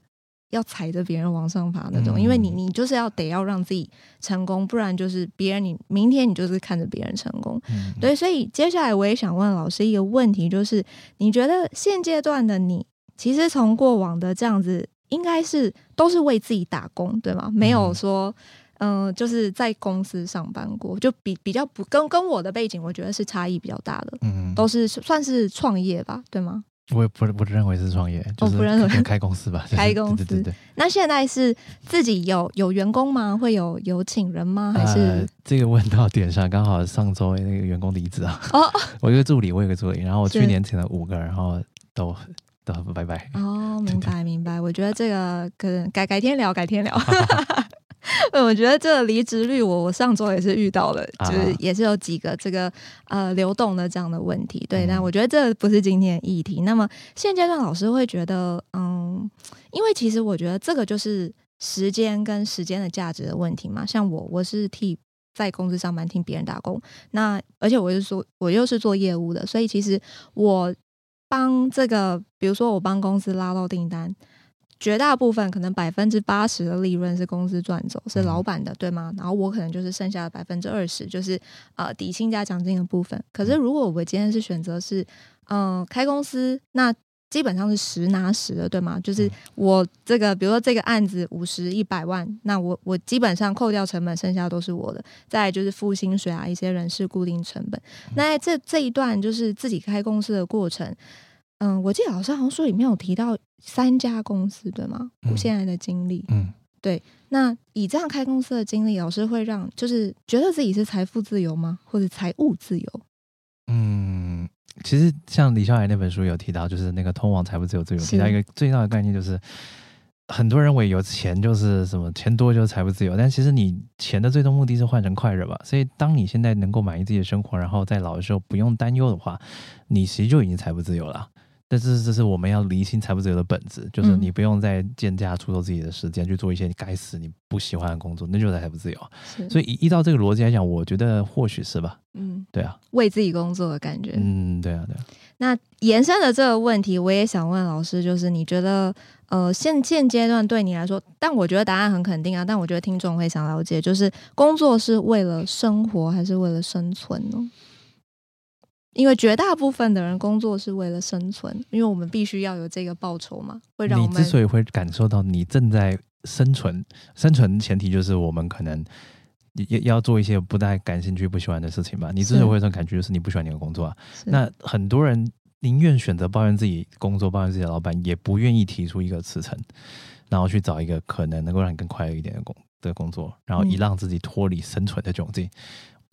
Speaker 1: 要踩着别人往上爬那种。因为你你就是要得要让自己成功，不然就是别人你明天你就是看着别人成功。对，所以接下来我也想问老师一个问题，就是你觉得现阶段的你，其实从过往的这样子，应该是都是为自己打工，对吗？没有说。嗯、呃，就是在公司上班过，就比比较不跟跟我的背景，我觉得是差异比较大的。嗯，都是算是创业吧，对吗？
Speaker 2: 我也不不认为是创业，我不认为开公司吧，
Speaker 1: 开公司。
Speaker 2: 对对对。
Speaker 1: 那现在是自己有有员工吗？会有有请人吗？还是、呃、这个
Speaker 2: 问到点上，刚好上周那个员工离职啊。哦，我一个助理，我有个助理，然后我去年请了五个，然后都都拜拜。
Speaker 1: 哦，明白明白。我觉得这个可能改改天聊，改天聊。我觉得这个离职率，我我上周也是遇到了，就是也是有几个这个呃流动的这样的问题。对，但我觉得这不是今天的议题。那么现阶段老师会觉得，嗯，因为其实我觉得这个就是时间跟时间的价值的问题嘛。像我，我是替在公司上班，替别人打工。那而且我是说，我又是做业务的，所以其实我帮这个，比如说我帮公司拉到订单。绝大部分可能百分之八十的利润是公司赚走，是老板的，对吗？然后我可能就是剩下的百分之二十，就是呃底薪加奖金的部分。可是如果我今天是选择是嗯、呃、开公司，那基本上是十拿十的，对吗？就是我这个比如说这个案子五十一百万，那我我基本上扣掉成本，剩下都是我的。再就是付薪水啊，一些人事固定成本。那这这一段就是自己开公司的过程。嗯，我记得老师好像书里面有提到三家公司，对吗？我现在的经历，嗯，对。那以这样开公司的经历，老师会让就是觉得自己是财富自由吗？或者财务自由？
Speaker 2: 嗯，其实像李笑来那本书有提到，就是那个通往财富自由，自由提到一个最大的概念，就是很多人认为有钱就是什么钱多就是财富自由，但其实你钱的最终目的是换成快乐吧。所以当你现在能够满意自己的生活，然后在老的时候不用担忧的话，你其实就已经财富自由了。但是这是我们要厘清财富自由的本质，就是你不用再贱价出售自己的时间去做一些你该死你不喜欢的工作，那就是财富自由。所以依照这个逻辑来讲，我觉得或许是吧。嗯，对啊，
Speaker 1: 为自己工作的感觉。
Speaker 2: 嗯，对啊，对啊。
Speaker 1: 那延伸的这个问题，我也想问老师，就是你觉得，呃，现现阶段对你来说，但我觉得答案很肯定啊，但我觉得听众会想了解，就是工作是为了生活还是为了生存呢？因为绝大部分的人工作是为了生存，因为我们必须要有这个报酬嘛，会让我们。
Speaker 2: 你之所以会感受到你正在生存，生存前提就是我们可能要要做一些不太感兴趣、不喜欢的事情吧。你之所以会有这种感觉，就是你不喜欢你的工作啊。那很多人宁愿选择抱怨自己工作、抱怨自己的老板，也不愿意提出一个辞呈，然后去找一个可能能够让你更快乐一点的工的工作，然后以让自己脱离生存的窘境。嗯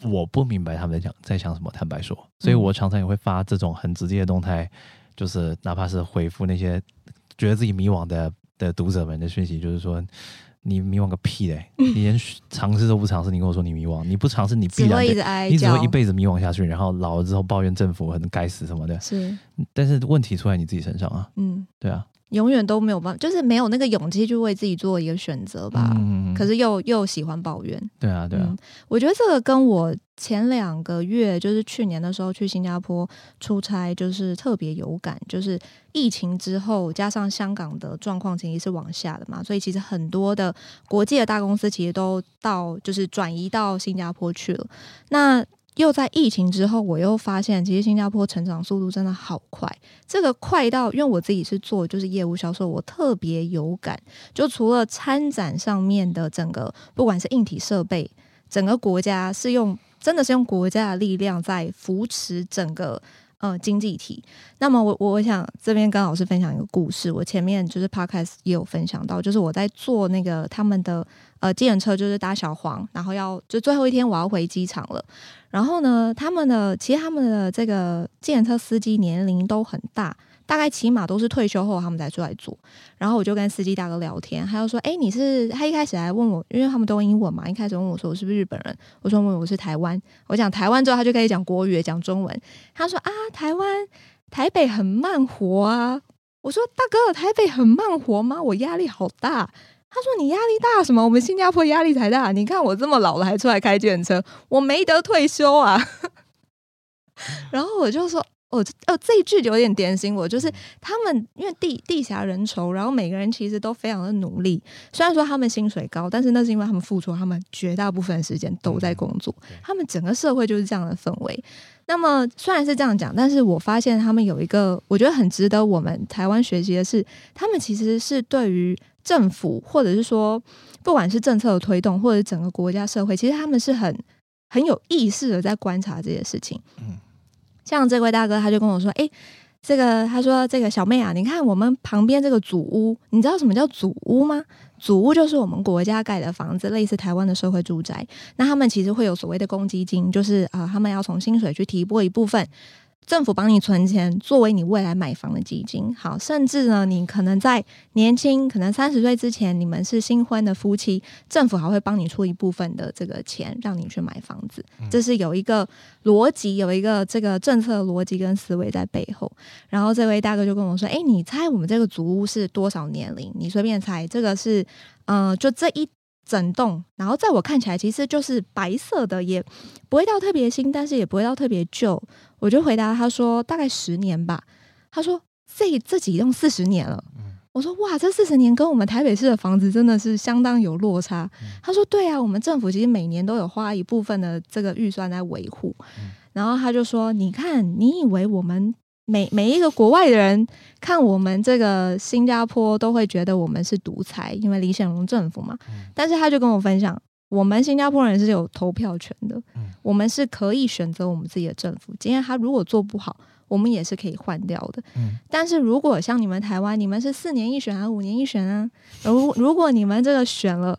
Speaker 2: 我不明白他们在讲在想什么，坦白说，所以我常常也会发这种很直接的动态，嗯、就是哪怕是回复那些觉得自己迷惘的的读者们的讯息，就是说你迷惘个屁嘞！你连尝试都不尝试，你跟我说你迷惘，你不尝试，你必然
Speaker 1: 只
Speaker 2: 你只会一辈子迷惘下去，然后老了之后抱怨政府很该死什么的。是，但是问题出在你自己身上啊。嗯，对啊。
Speaker 1: 永远都没有办法，就是没有那个勇气去为自己做一个选择吧。嗯，可是又又喜欢抱怨。
Speaker 2: 对啊，对啊。嗯，
Speaker 1: 我觉得这个跟我前两个月，就是去年的时候去新加坡出差，就是特别有感。就是疫情之后，加上香港的状况其实是往下的嘛，所以其实很多的国际的大公司其实都到就是转移到新加坡去了。那又在疫情之后，我又发现，其实新加坡成长速度真的好快。这个快到，因为我自己是做就是业务销售，我特别有感。就除了参展上面的整个，不管是硬体设备，整个国家是用，真的是用国家的力量在扶持整个。呃，经济体。那么我我我想这边跟老师分享一个故事。我前面就是 podcast 也有分享到，就是我在坐那个他们的呃计程车，就是搭小黄，然后要就最后一天我要回机场了。然后呢，他们的其实他们的这个计程车司机年龄都很大。大概起码都是退休后他们才出来做，然后我就跟司机大哥聊天，他就说：“哎，你是？”他一开始还问我，因为他们都英文嘛，一开始问我说：“我是不是日本人？”我说：“我我是台湾。”我讲台湾之后，他就开始讲国语，讲中文。他说：“啊，台湾台北很慢活啊。”我说：“大哥，台北很慢活吗？我压力好大。”他说：“你压力大什么？我们新加坡压力才大。你看我这么老了还出来开计程车，我没得退休啊。”然后我就说。哦，哦，这一句有点点醒我，就是他们因为地地狭人稠，然后每个人其实都非常的努力。虽然说他们薪水高，但是那是因为他们付出，他们绝大部分的时间都在工作。他们整个社会就是这样的氛围。那么虽然是这样讲，但是我发现他们有一个我觉得很值得我们台湾学习的是，他们其实是对于政府或者是说不管是政策的推动，或者整个国家社会，其实他们是很很有意识的在观察这些事情。嗯。像这位大哥，他就跟我说：“诶，这个他说这个小妹啊，你看我们旁边这个祖屋，你知道什么叫祖屋吗？祖屋就是我们国家盖的房子，类似台湾的社会住宅。那他们其实会有所谓的公积金，就是啊、呃，他们要从薪水去提拨一部分。”政府帮你存钱，作为你未来买房的基金。好，甚至呢，你可能在年轻，可能三十岁之前，你们是新婚的夫妻，政府还会帮你出一部分的这个钱，让你去买房子。这是有一个逻辑，有一个这个政策逻辑跟思维在背后。然后这位大哥就跟我说：“哎，你猜我们这个祖屋是多少年龄？你随便猜。这个是，嗯、呃，就这一整栋，然后在我看起来，其实就是白色的，也不会到特别新，但是也不会到特别旧。”我就回答他说，大概十年吧。他说这这几栋四十年了。我说哇，这四十年跟我们台北市的房子真的是相当有落差。他说对啊，我们政府其实每年都有花一部分的这个预算在维护。然后他就说，你看，你以为我们每每一个国外的人看我们这个新加坡都会觉得我们是独裁，因为李显龙政府嘛。但是他就跟我分享。我们新加坡人是有投票权的，嗯，我们是可以选择我们自己的政府。今天他如果做不好，我们也是可以换掉的。嗯，但是如果像你们台湾，你们是四年一选还是五年一选啊？如 如果你们这个选了，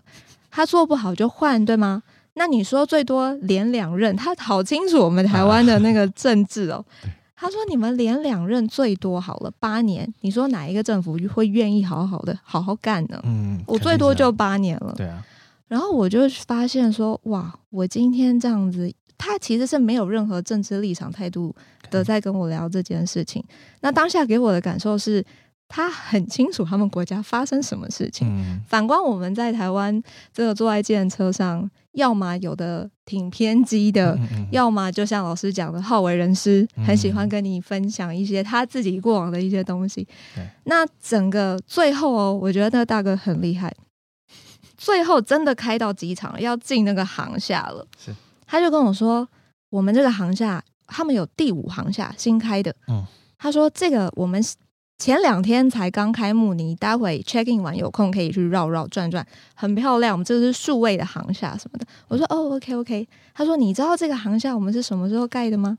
Speaker 1: 他做不好就换，对吗？那你说最多连两任，他好清楚我们台湾的那个政治哦。啊，他说你们连两任最多好了八年，你说哪一个政府会愿意好好的好好干呢？嗯，我最多就八年了。对啊。然后我就发现说，哇，我今天这样子，他其实是没有任何政治立场态度的在跟我聊这件事情。那当下给我的感受是，他很清楚他们国家发生什么事情。反观我们在台湾，这个坐在计程车上，要么有的挺偏激的，要么就像老师讲的好为人师，很喜欢跟你分享一些他自己过往的一些东西。那整个最后哦，我觉得那个大哥很厉害。最后真的开到机场了，要进那个航厦了。是，他就跟我说，我们这个航厦，他们有第五航厦新开的。嗯，他说这个我们前两天才刚开幕，你待会 check in 完有空可以去绕绕转转，很漂亮。我们这是数位的航厦什么的。我说哦，OK OK。他说你知道这个航厦我们是什么时候盖的吗？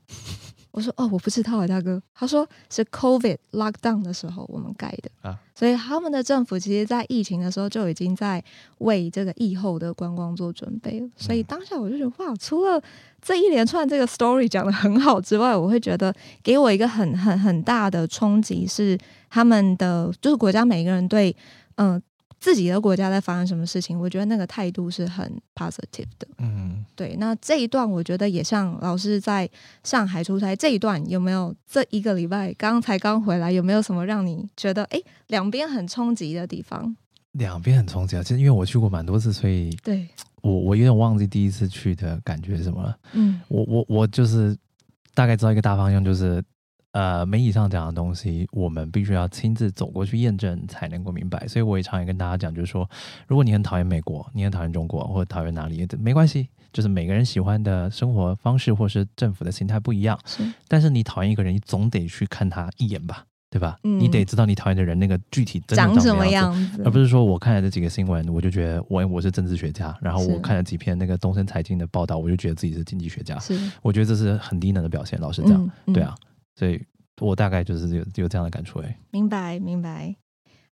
Speaker 1: 我说哦，我不知道啊，大哥。他说是 COVID lockdown 的时候我们盖的啊，所以他们的政府其实，在疫情的时候就已经在为这个疫后的观光做准备了。所以当下我就觉得哇，除了这一连串这个 story 讲的很好之外，我会觉得给我一个很很很大的冲击是他们的就是国家每个人对嗯、呃、自己的国家在发生什么事情，我觉得那个态度是很 positive 的。嗯，对。那这一段我觉得也像老师在上海出差这一段，有没有这一个礼拜刚才刚回来，有没有什么让你觉得哎两边很冲击的地方？
Speaker 2: 两边很冲击啊！其实因为我去过蛮多次，所以
Speaker 1: 对
Speaker 2: 我我有点忘记第一次去的感觉是什么了。嗯，我我我就是大概知道一个大方向，就是呃，媒体上讲的东西，我们必须要亲自走过去验证才能够明白。所以我也常也跟大家讲，就是说，如果你很讨厌美国，你很讨厌中国，或者讨厌哪里，没关系，就是每个人喜欢的生活方式或是政府的形态不一样。是，但是你讨厌一个人，你总得去看他一眼吧。对吧？嗯、你得知道你讨厌的人那个具体长什么样子，而不是说我看了这几个新闻，我就觉得我我是政治学家，然后我看了几篇那个东森财经的报道，我就觉得自己是经济学家。是，我觉得这是很低能的表现。老实讲，嗯嗯、对啊，所以我大概就是有有这样的感触。哎，
Speaker 1: 明白明白。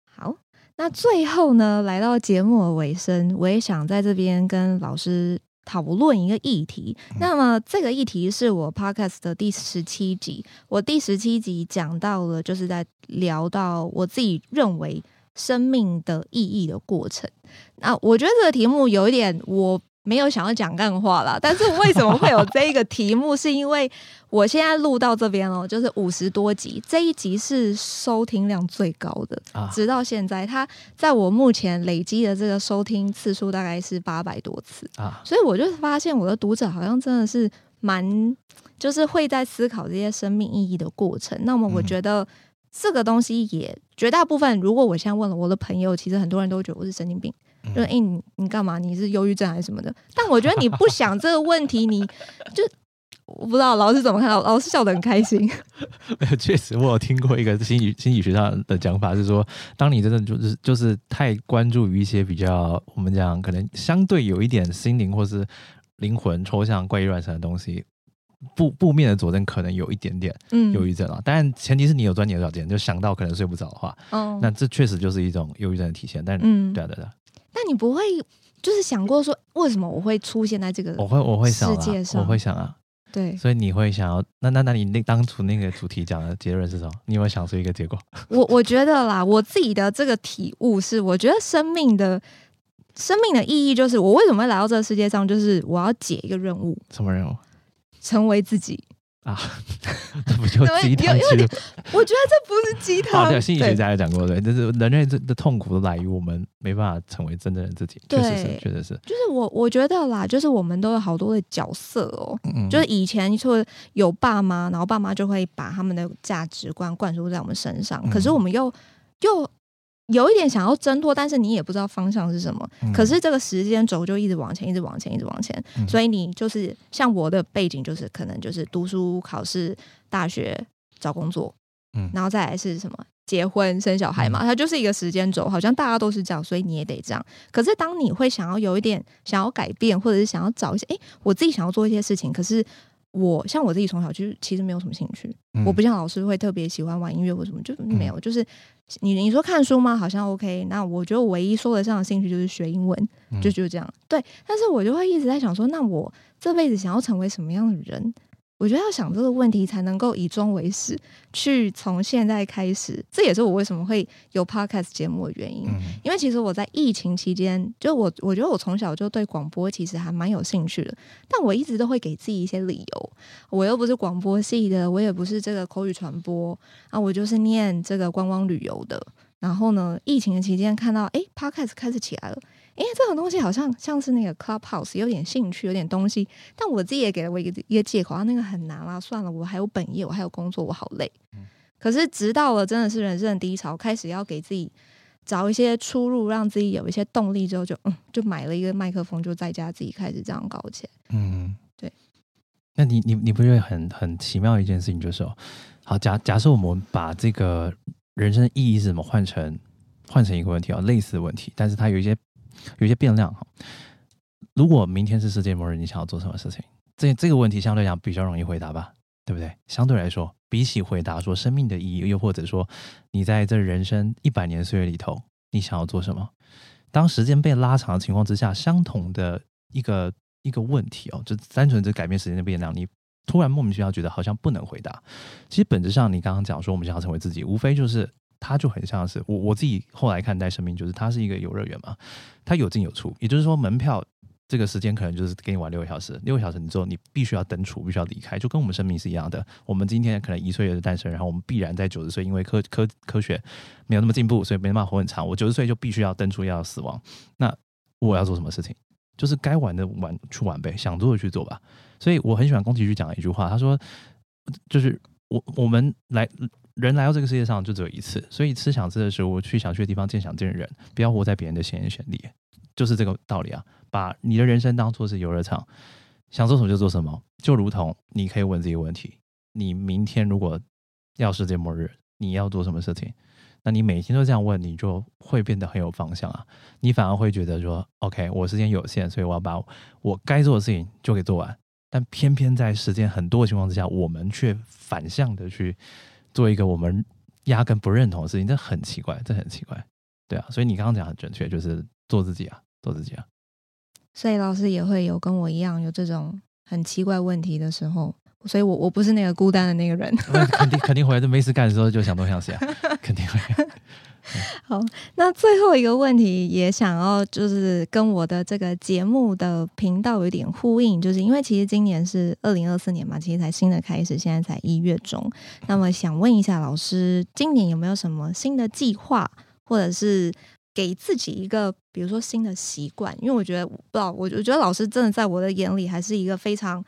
Speaker 1: 好，那最后呢，来到节目的尾声，我也想在这边跟老师。讨论一个议题，那么这个议题是我 podcast 的第十七集。我第十七集讲到了，就是在聊到我自己认为生命的意义的过程。那我觉得这个题目有一点我。没有想要讲干话啦，但是为什么会有这一个题目？是因为我现在录到这边哦，就是五十多集，这一集是收听量最高的，啊、直到现在，它在我目前累积的这个收听次数大概是八百多次啊，所以我就发现我的读者好像真的是蛮，就是会在思考这些生命意义的过程。那么我觉得这个东西也绝大部分，如果我现在问了我的朋友，其实很多人都觉得我是神经病。就哎、欸，你你干嘛？你是忧郁症还是什么的？但我觉得你不想这个问题，你就我不知道老师怎么看到。老师笑得很开心。
Speaker 2: 没有，确实我有听过一个心理心理学上的讲法，是说，当你真的就是就是太关注于一些比较我们讲可能相对有一点心灵或是灵魂抽象怪异乱神的东西，负负面的佐证可能有一点点忧郁症啊。但、嗯，前提是你有专业的条件，就想到可能睡不着的话，哦，那这确实就是一种忧郁症的体现。但嗯，对啊，对啊。
Speaker 1: 那你不会就是想过说，为什么我会出现在这个？
Speaker 2: 我会我会想啊，我会想啊，
Speaker 1: 对，
Speaker 2: 所以你会想要那那那你那当初那个主题讲的结论是什么？你有没有想出一个结果？
Speaker 1: 我我觉得啦，我自己的这个体悟是，我觉得生命的生命的意义就是，我为什么会来到这个世界上，就是我要解一个任务。
Speaker 2: 什么任务？
Speaker 1: 成为自己。
Speaker 2: 啊，这不就鸡汤？
Speaker 1: 我觉得这不是鸡汤。
Speaker 2: 对，心理学家也讲过，对，就是人类的的痛苦都来于我们没办法成为真正的自己。确实是，确实是。
Speaker 1: 就是我，我觉得啦，就是我们都有好多的角色哦。嗯，就是以前说有爸妈，然后爸妈就会把他们的价值观灌输在我们身上，可是我们又又。有一点想要挣脱，但是你也不知道方向是什么。嗯、可是这个时间轴就一直往前，一直往前，一直往前。嗯、所以你就是像我的背景，就是可能就是读书、考试、大学、找工作，嗯，然后再来是什么？结婚、生小孩嘛。嗯、它就是一个时间轴，好像大家都是这样，所以你也得这样。可是当你会想要有一点想要改变，或者是想要找一些，哎，我自己想要做一些事情，可是。我像我自己从小就其实没有什么兴趣，嗯、我不像老师会特别喜欢玩音乐或什么，就没有。嗯、就是你你说看书吗？好像 OK。那我觉得我唯一说得上的兴趣就是学英文，嗯、就就这样。对，但是我就会一直在想说，那我这辈子想要成为什么样的人？我觉得要想这个问题，才能够以终为始，去从现在开始。这也是我为什么会有 podcast 节目的原因。嗯、因为其实我在疫情期间，就我我觉得我从小就对广播其实还蛮有兴趣的，但我一直都会给自己一些理由。我又不是广播系的，我也不是这个口语传播啊，我就是念这个观光旅游的。然后呢，疫情的期间看到，哎，podcast 开始起来了。哎，这种东西好像像是那个 Clubhouse，有点兴趣，有点东西。但我自己也给了我一个一个借口啊，那个很难啦，算了，我还有本业，我还有工作，我好累。嗯、可是直到了真的是人生的低潮，开始要给自己找一些出路，让自己有一些动力之后就，就嗯，就买了一个麦克风，就在家自己开始这样搞起来。嗯，对。
Speaker 2: 那你你你不觉得很很奇妙一件事情，就是说，好假假设我们把这个人生的意义是怎么换成换成一个问题啊，类似的问题，但是它有一些。有些变量哈，如果明天是世界末日，你想要做什么事情？这这个问题相对来讲比较容易回答吧，对不对？相对来说，比起回答说生命的意义，又或者说你在这人生一百年岁月里头，你想要做什么？当时间被拉长的情况之下，相同的一个一个问题哦，就单纯这改变时间的变量，你突然莫名其妙觉得好像不能回答。其实本质上，你刚刚讲说我们想要成为自己，无非就是。它就很像是我我自己后来看待生命，就是它是一个游乐园嘛，它有进有出，也就是说门票。这个时间可能就是给你玩六个小时，六个小时你之后你必须要登出，必须要离开，就跟我们生命是一样的。我们今天可能一岁的诞生，然后我们必然在九十岁，因为科科科学没有那么进步，所以没办法活很长。我九十岁就必须要登出，要死亡。那我要做什么事情？就是该玩的玩去玩呗，想做的去做吧。所以我很喜欢宫崎骏讲的一句话，他说：“就是我我们来人来到这个世界上就只有一次，所以吃想吃的时候，我去想去的地方，见想见的人，不要活在别人的闲言闲语。”就是这个道理啊。把你的人生当作是游乐场，想做什么就做什么，就如同你可以问自己问题：你明天如果要世界末日，你要做什么事情？那你每天都这样问，你就会变得很有方向啊。你反而会觉得说：“OK，我时间有限，所以我要把我该做的事情就给做完。”但偏偏在时间很多的情况之下，我们却反向的去做一个我们压根不认同的事情，这很奇怪，这很奇怪，对啊。所以你刚刚讲的很准确，就是做自己啊，做自己啊。
Speaker 1: 所以老师也会有跟我一样有这种很奇怪问题的时候，所以我我不是那个孤单的那个人。
Speaker 2: 肯定肯定回来就没事干的时候就想东想西啊，肯定会。
Speaker 1: 好，那最后一个问题也想要就是跟我的这个节目的频道有点呼应，就是因为其实今年是二零二四年嘛，其实才新的开始，现在才一月中。那么想问一下老师，今年有没有什么新的计划，或者是？给自己一个，比如说新的习惯，因为我觉得，不知道，我我觉得老师真的在我的眼里还是一个非常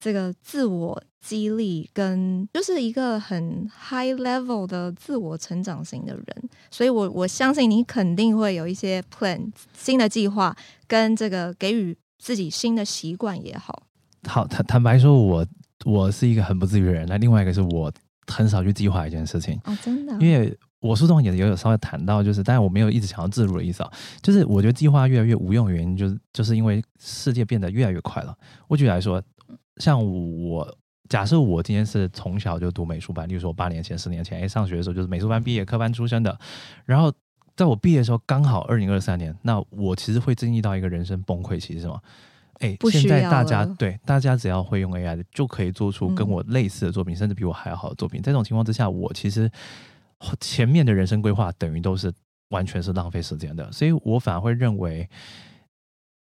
Speaker 1: 这个自我激励跟就是一个很 high level 的自我成长型的人，所以我我相信你肯定会有一些 plan 新的计划跟这个给予自己新的习惯也好。
Speaker 2: 好，坦坦白说，我我是一个很不自律的人，那另外一个是我很少去计划一件事情
Speaker 1: 哦，真的，
Speaker 2: 因为。我书中也也有稍微谈到，就是，但是我没有一直想要自如的意思啊。就是我觉得计划越来越无用的原因，就是就是因为世界变得越来越快了。我举例来说，像我假设我今天是从小就读美术班，例如说八年前、十年前，哎，上学的时候就是美术班毕业科班出身的。然后在我毕业的时候，刚好二零二三年，那我其实会经历到一个人生崩溃期，是什么？哎，现在大家对大家只要会用 AI 的，就可以做出跟我类似的作品，嗯、甚至比我还要好的作品。在这种情况之下，我其实。前面的人生规划等于都是完全是浪费时间的，所以我反而会认为，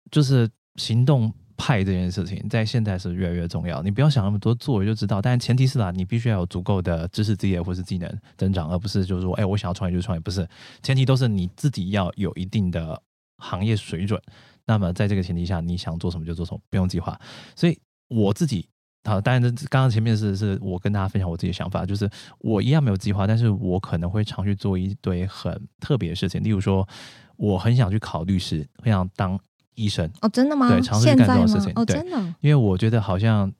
Speaker 2: 就是行动派这件事情在现在是越来越重要。你不要想那么多，做就知道。但前提是啦，你必须要有足够的知识积累或是技能增长，而不是就是说，哎，我想要创业就创业，不是。前提都是你自己要有一定的行业水准。那么在这个前提下，你想做什么就做什么，不用计划。所以我自己。好，当然，这刚刚前面是是我跟大家分享我自己的想法，就是我一样没有计划，但是我可能会常去做一堆很特别的事情，例如说，我很想去考律师，很想当医生。哦，真的吗？对，尝试去干这种事情。
Speaker 1: 哦，真的。
Speaker 2: 因为我觉得好像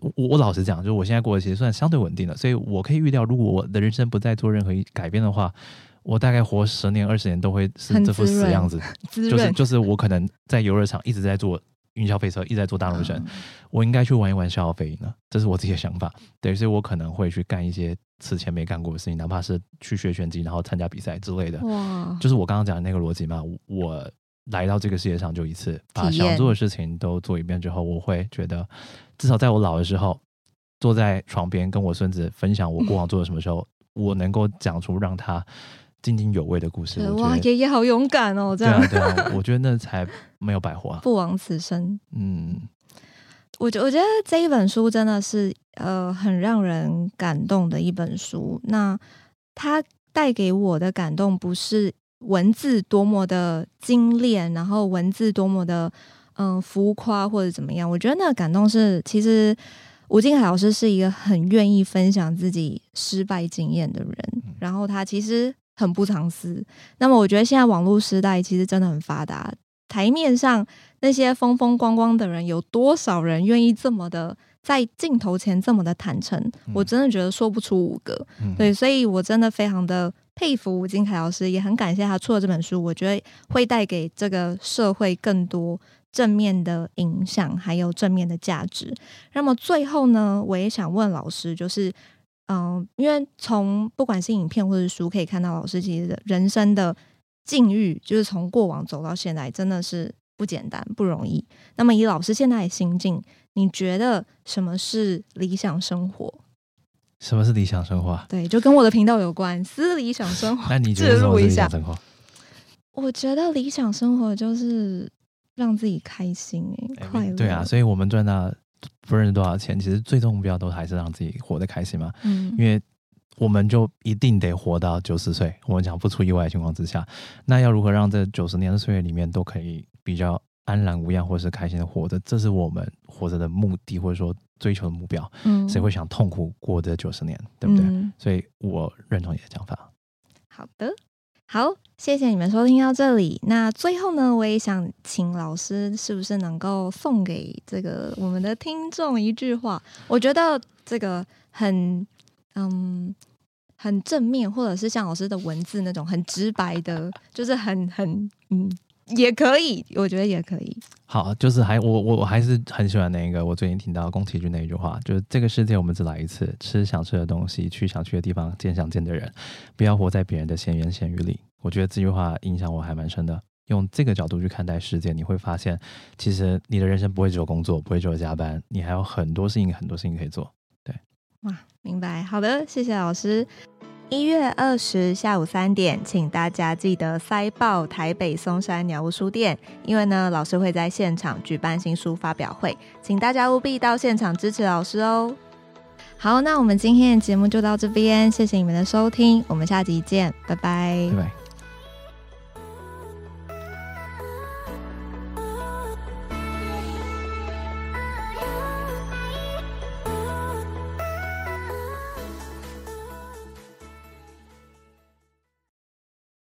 Speaker 2: 我我老实讲，就是我现在过得其实算相对稳定的，所以我可以预料，如果我的人生不再做任何改变的话，我大概活十年二十年都会是这副死样子，就是就是我可能在游乐场一直在做。云霄飞车一直在做大陆人，我应该去玩一玩消费呢？这是我自己的想法。对，所以我可能会去干一些此前没干过的事情，哪怕是去学拳击，然后参加比赛之类的。哇！就是我刚刚讲的那个逻辑嘛。我来到这个世界上就一次，把想做的事情都做一遍之后，我会觉得，至少在我老的时候，坐在床边跟我孙子分享我过往做了什么时候，嗯、我能够讲出让他。津津有味的故事，
Speaker 1: 哇，爷爷好勇敢哦！这样
Speaker 2: 对啊，对啊，我觉得那才没有白活，
Speaker 1: 不枉此生。
Speaker 2: 嗯，
Speaker 1: 我觉我觉得这一本书真的是呃很让人感动的一本书。那它带给我的感动不是文字多么的精炼，然后文字多么的嗯、呃、浮夸或者怎么样。我觉得那个感动是，其实吴静海老师是一个很愿意分享自己失败经验的人，嗯、然后他其实。很不藏私。那么，我觉得现在网络时代其实真的很发达。台面上那些风风光光的人，有多少人愿意这么的在镜头前这么的坦诚？嗯、我真的觉得说不出五个。嗯、对，所以我真的非常的佩服吴金凯老师，也很感谢他出了这本书。我觉得会带给这个社会更多正面的影响，还有正面的价值。那么最后呢，我也想问老师，就是。嗯，因为从不管是影片或者书可以看到，老师其实的人生的境遇，就是从过往走到现在，真的是不简单，不容易。那么以老师现在的心境，你觉得什么是理想生活？
Speaker 2: 什么是理想生活？
Speaker 1: 对，就跟我的频道有关，私理想生活。
Speaker 2: 那你觉得什么是理想生活？
Speaker 1: 我觉得理想生活就是让自己开心哎，快乐。
Speaker 2: 对啊，所以我们赚到不认识多少钱，其实最终目标都还是让自己活得开心嘛。嗯，因为我们就一定得活到九十岁，我们讲不出意外的情况之下，那要如何让这九十年的岁月里面都可以比较安然无恙，或是开心的活着？这是我们活着的目的，或者说追求的目标。嗯，谁会想痛苦过这九十年，对不对？嗯，所以我认同你的讲法。
Speaker 1: 好的。好，谢谢你们收听到这里。那最后呢，我也想请老师，是不是能够送给这个我们的听众一句话？我觉得这个很嗯很正面，或者是像老师的文字那种很直白的，就是很很嗯。也可以，我觉得也可以。
Speaker 2: 好，就是还我我我还是很喜欢那个我最近听到宫崎骏那一句话，就是这个世界我们只来一次，吃想吃的东西，去想去的地方，见想见的人，不要活在别人的闲言闲语里。我觉得这句话影响我还蛮深的。用这个角度去看待世界，你会发现，其实你的人生不会只有工作，不会只有加班，你还有很多事情，很多事情可以做。对，
Speaker 1: 哇，明白。好的，谢谢老师。一月二十下午三点，请大家记得塞报台北松山鸟屋书店，因为呢，老师会在现场举办新书发表会，请大家务必到现场支持老师哦。好，那我们今天的节目就到这边，谢谢你们的收听，我们下集见，拜拜。
Speaker 2: 拜拜。